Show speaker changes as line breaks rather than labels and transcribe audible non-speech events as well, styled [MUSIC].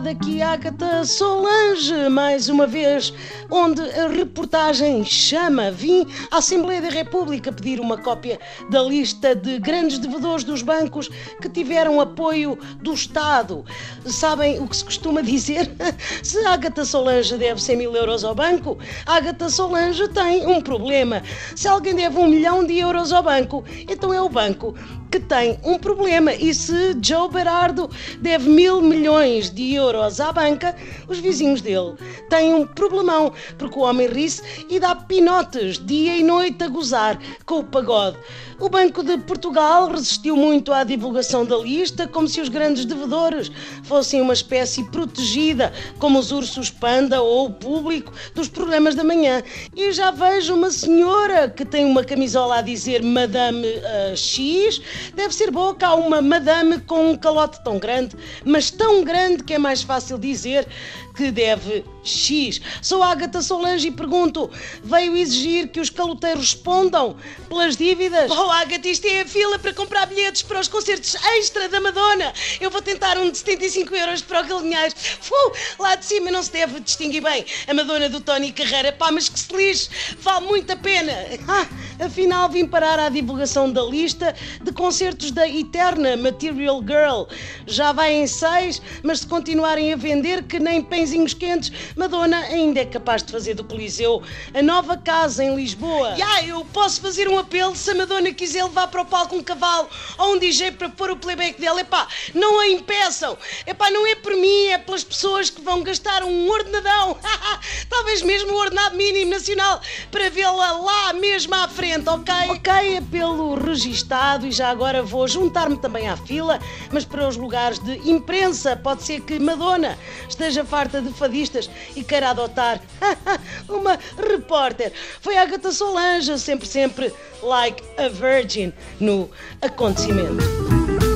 daqui Agatha Solange, mais uma vez, onde a reportagem chama. Vim à Assembleia da República pedir uma cópia da lista de grandes devedores dos bancos que tiveram apoio do Estado. Sabem o que se costuma dizer? [LAUGHS] Se Agatha Solange deve 100 mil euros ao banco, Agatha Solange tem um problema. Se alguém deve um milhão de euros ao banco, então é o banco que tem um problema. E se Joe Berardo deve mil milhões de euros à banca, os vizinhos dele têm um problemão, porque o homem ri-se e dá pinotes dia e noite a gozar com o pagode. O Banco de Portugal resistiu muito à divulgação da lista, como se os grandes devedores fossem uma espécie protegida, como os ursos panda ou o público dos programas da manhã. E já vejo uma senhora que tem uma camisola a dizer Madame uh, X, deve ser boa cá uma Madame com um calote tão grande, mas tão grande que é mais fácil dizer que deve X. Sou Agatha Solange e pergunto: veio exigir que os caloteiros respondam pelas dívidas?
Oh, Agatha, isto é a fila para comprar bilhetes para os concertos extra da Madonna. Eu vou tentar um de 75 euros para o Galinhais. Uh, lá de cima não se deve distinguir bem a Madonna do Tony Carreira. Pá, mas que se lixe, vale muito a pena.
Ah, afinal vim parar à divulgação da lista de concertos da Eterna Material Girl. Já vai em seis, mas se continuarem a vender, que nem pãezinhos quentes, Madonna ainda é capaz de fazer do Coliseu a nova casa em Lisboa.
Já, eu posso fazer um apelo se a Madonna quiser levar para o palco um cavalo ou um DJ para pôr o playback dela. Epá, não a impeçam. Epá, não é por mim, é pelas pessoas que vão gastar um ordenadão. [LAUGHS] Talvez mesmo o ordenado mínimo nacional para vê-la lá mesmo à frente, ok?
Ok, apelo registado e já agora vou juntar-me também à fila, mas para os lugares de imprensa pode ser que Madonna esteja farta de fadistas e queira adotar [LAUGHS] uma repórter. Foi a Agatha Solange, sempre, sempre like a virgin no acontecimento.